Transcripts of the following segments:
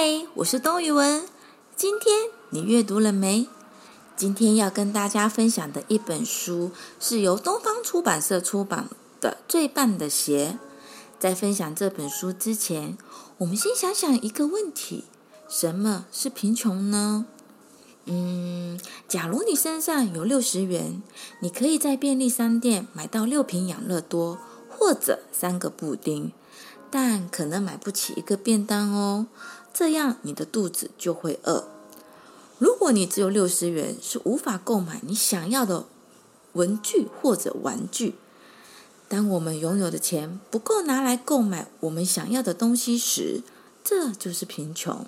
嗨，我是东雨文。今天你阅读了没？今天要跟大家分享的一本书是由东方出版社出版的《最棒的鞋》。在分享这本书之前，我们先想想一个问题：什么是贫穷呢？嗯，假如你身上有六十元，你可以在便利商店买到六瓶养乐多或者三个布丁。但可能买不起一个便当哦，这样你的肚子就会饿。如果你只有六十元，是无法购买你想要的文具或者玩具。当我们拥有的钱不够拿来购买我们想要的东西时，这就是贫穷。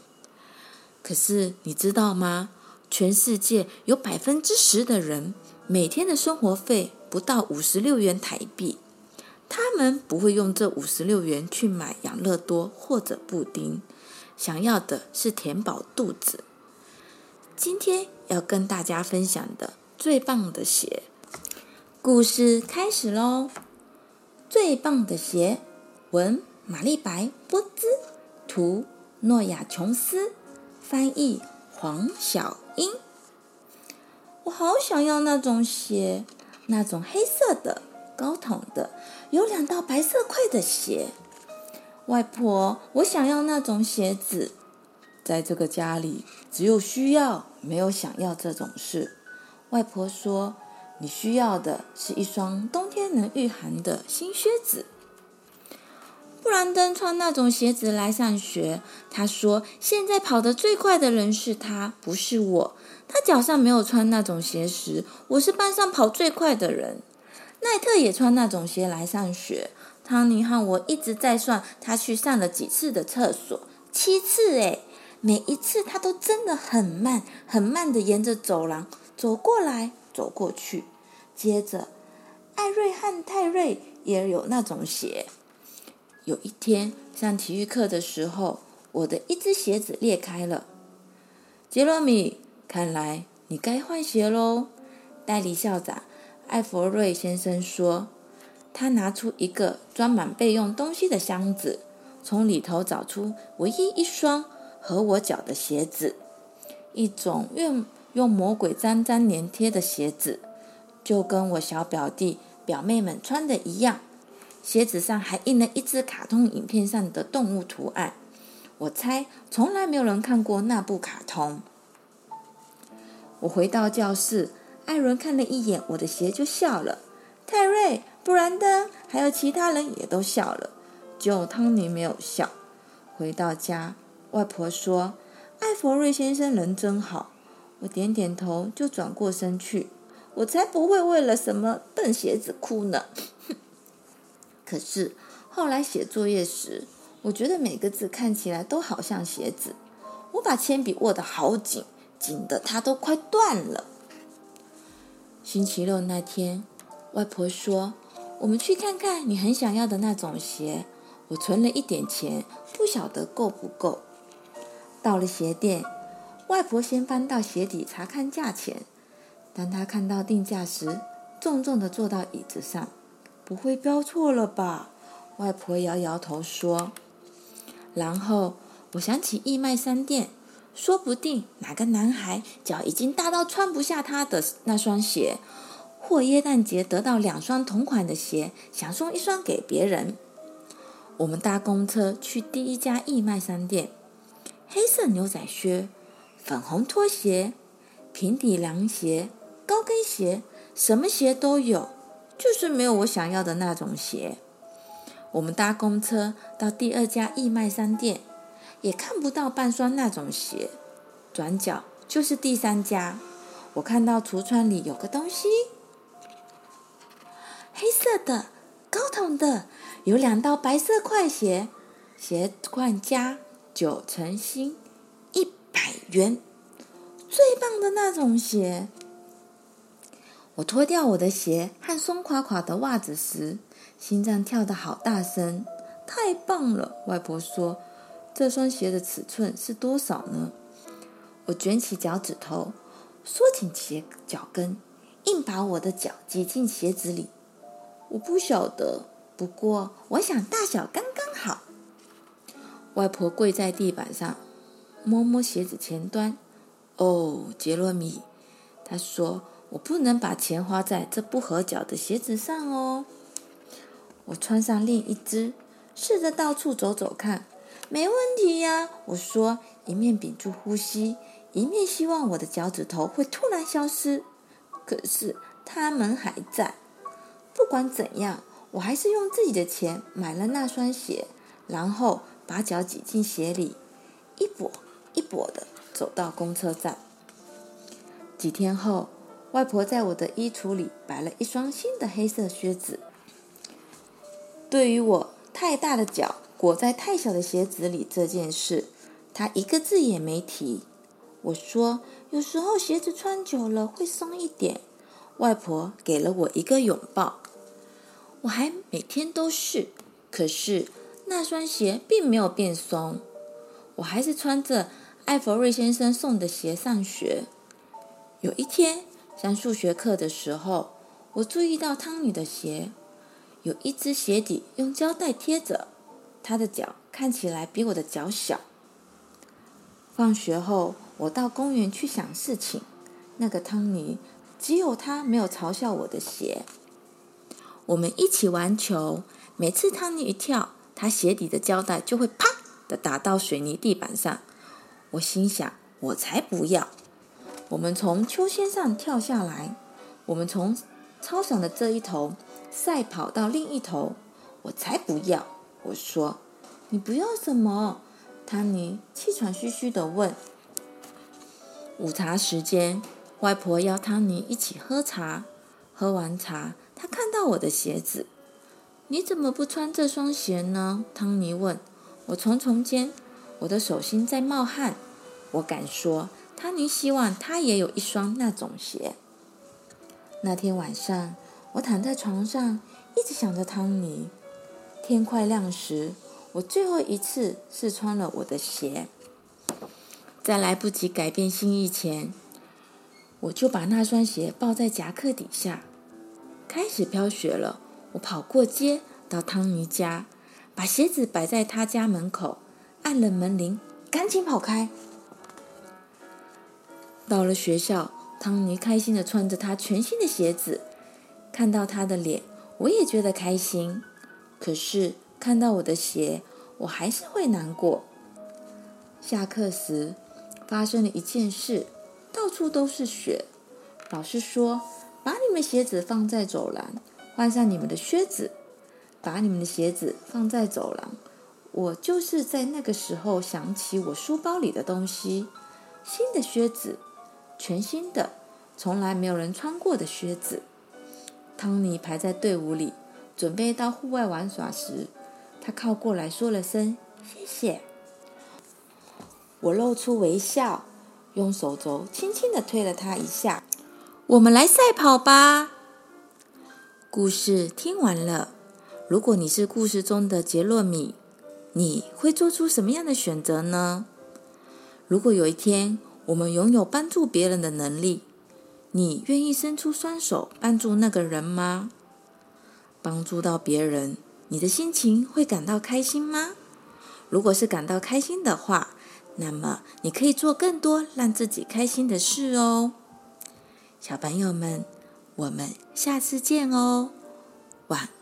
可是你知道吗？全世界有百分之十的人每天的生活费不到五十六元台币。他们不会用这五十六元去买养乐多或者布丁，想要的是填饱肚子。今天要跟大家分享的最棒的鞋，故事开始喽！最棒的鞋，文玛丽白波兹，图诺亚琼斯，翻译黄小英。我好想要那种鞋，那种黑色的。高筒的，有两道白色块的鞋。外婆，我想要那种鞋子。在这个家里，只有需要，没有想要这种事。外婆说：“你需要的是一双冬天能御寒的新靴子。”布兰登穿那种鞋子来上学。他说：“现在跑得最快的人是他，不是我。他脚上没有穿那种鞋时，我是班上跑最快的人。”奈特也穿那种鞋来上学。汤尼和我一直在算他去上了几次的厕所，七次诶，每一次他都真的很慢，很慢的沿着走廊走过来走过去。接着，艾瑞和泰瑞也有那种鞋。有一天上体育课的时候，我的一只鞋子裂开了。杰罗米，看来你该换鞋喽。代理校长。艾弗瑞先生说：“他拿出一个装满备用东西的箱子，从里头找出唯一一双合我脚的鞋子，一种用用魔鬼粘粘粘贴的鞋子，就跟我小表弟表妹们穿的一样。鞋子上还印了一只卡通影片上的动物图案。我猜从来没有人看过那部卡通。”我回到教室。艾伦看了一眼我的鞋，就笑了。泰瑞、不然的还有其他人也都笑了，只有汤尼没有笑。回到家，外婆说：“艾弗瑞先生人真好。”我点点头，就转过身去。我才不会为了什么笨鞋子哭呢。可是后来写作业时，我觉得每个字看起来都好像鞋子。我把铅笔握得好紧，紧得它都快断了。星期六那天，外婆说：“我们去看看你很想要的那种鞋。”我存了一点钱，不晓得够不够。到了鞋店，外婆先翻到鞋底查看价钱。当她看到定价时，重重地坐到椅子上。“不会标错了吧？”外婆摇摇头说。然后我想起义卖商店。说不定哪个男孩脚已经大到穿不下他的那双鞋，过耶诞节得到两双同款的鞋，想送一双给别人。我们搭公车去第一家义卖商店，黑色牛仔靴、粉红拖鞋、平底凉鞋、高跟鞋，什么鞋都有，就是没有我想要的那种鞋。我们搭公车到第二家义卖商店。也看不到半双那种鞋，转角就是第三家。我看到橱窗里有个东西，黑色的、高筒的，有两道白色块鞋，鞋冠价九成新，一百元，最棒的那种鞋。我脱掉我的鞋和松垮垮的袜子时，心脏跳得好大声，太棒了！外婆说。这双鞋的尺寸是多少呢？我卷起脚趾头，缩紧鞋脚跟，硬把我的脚挤进鞋子里。我不晓得，不过我想大小刚刚好。外婆跪在地板上，摸摸鞋子前端。哦，杰洛米，他说：“我不能把钱花在这不合脚的鞋子上哦。”我穿上另一只，试着到处走走看。没问题呀，我说，一面屏住呼吸，一面希望我的脚趾头会突然消失。可是它们还在。不管怎样，我还是用自己的钱买了那双鞋，然后把脚挤进鞋里，一跛一跛的走到公车站。几天后，外婆在我的衣橱里摆了一双新的黑色靴子。对于我太大的脚。裹在太小的鞋子里这件事，她一个字也没提。我说：“有时候鞋子穿久了会松一点。”外婆给了我一个拥抱。我还每天都试，可是那双鞋并没有变松。我还是穿着艾弗瑞先生送的鞋上学。有一天上数学课的时候，我注意到汤尼的鞋有一只鞋底用胶带贴着。他的脚看起来比我的脚小。放学后，我到公园去想事情。那个汤尼，只有他没有嘲笑我的鞋。我们一起玩球，每次汤尼一跳，他鞋底的胶带就会啪的打到水泥地板上。我心想：我才不要！我们从秋千上跳下来，我们从操场的这一头赛跑到另一头。我才不要！我说：“你不要什么？”汤尼气喘吁吁地问。午茶时间，外婆邀汤尼一起喝茶。喝完茶，他看到我的鞋子。“你怎么不穿这双鞋呢？”汤尼问。我重重间，我的手心在冒汗。我敢说，汤尼希望他也有一双那种鞋。那天晚上，我躺在床上，一直想着汤尼。天快亮时，我最后一次试穿了我的鞋。在来不及改变心意前，我就把那双鞋抱在夹克底下。开始飘雪了，我跑过街到汤尼家，把鞋子摆在他家门口，按了门铃，赶紧跑开。到了学校，汤尼开心地穿着他全新的鞋子，看到他的脸，我也觉得开心。可是看到我的鞋，我还是会难过。下课时发生了一件事，到处都是雪。老师说：“把你们鞋子放在走廊，换上你们的靴子。”把你们的鞋子放在走廊。我就是在那个时候想起我书包里的东西：新的靴子，全新的，从来没有人穿过的靴子。汤尼排在队伍里。准备到户外玩耍时，他靠过来说了声“谢谢”。我露出微笑，用手肘轻轻地推了他一下。我们来赛跑吧！故事听完了。如果你是故事中的杰洛米，你会做出什么样的选择呢？如果有一天我们拥有帮助别人的能力，你愿意伸出双手帮助那个人吗？帮助到别人，你的心情会感到开心吗？如果是感到开心的话，那么你可以做更多让自己开心的事哦。小朋友们，我们下次见哦，晚安。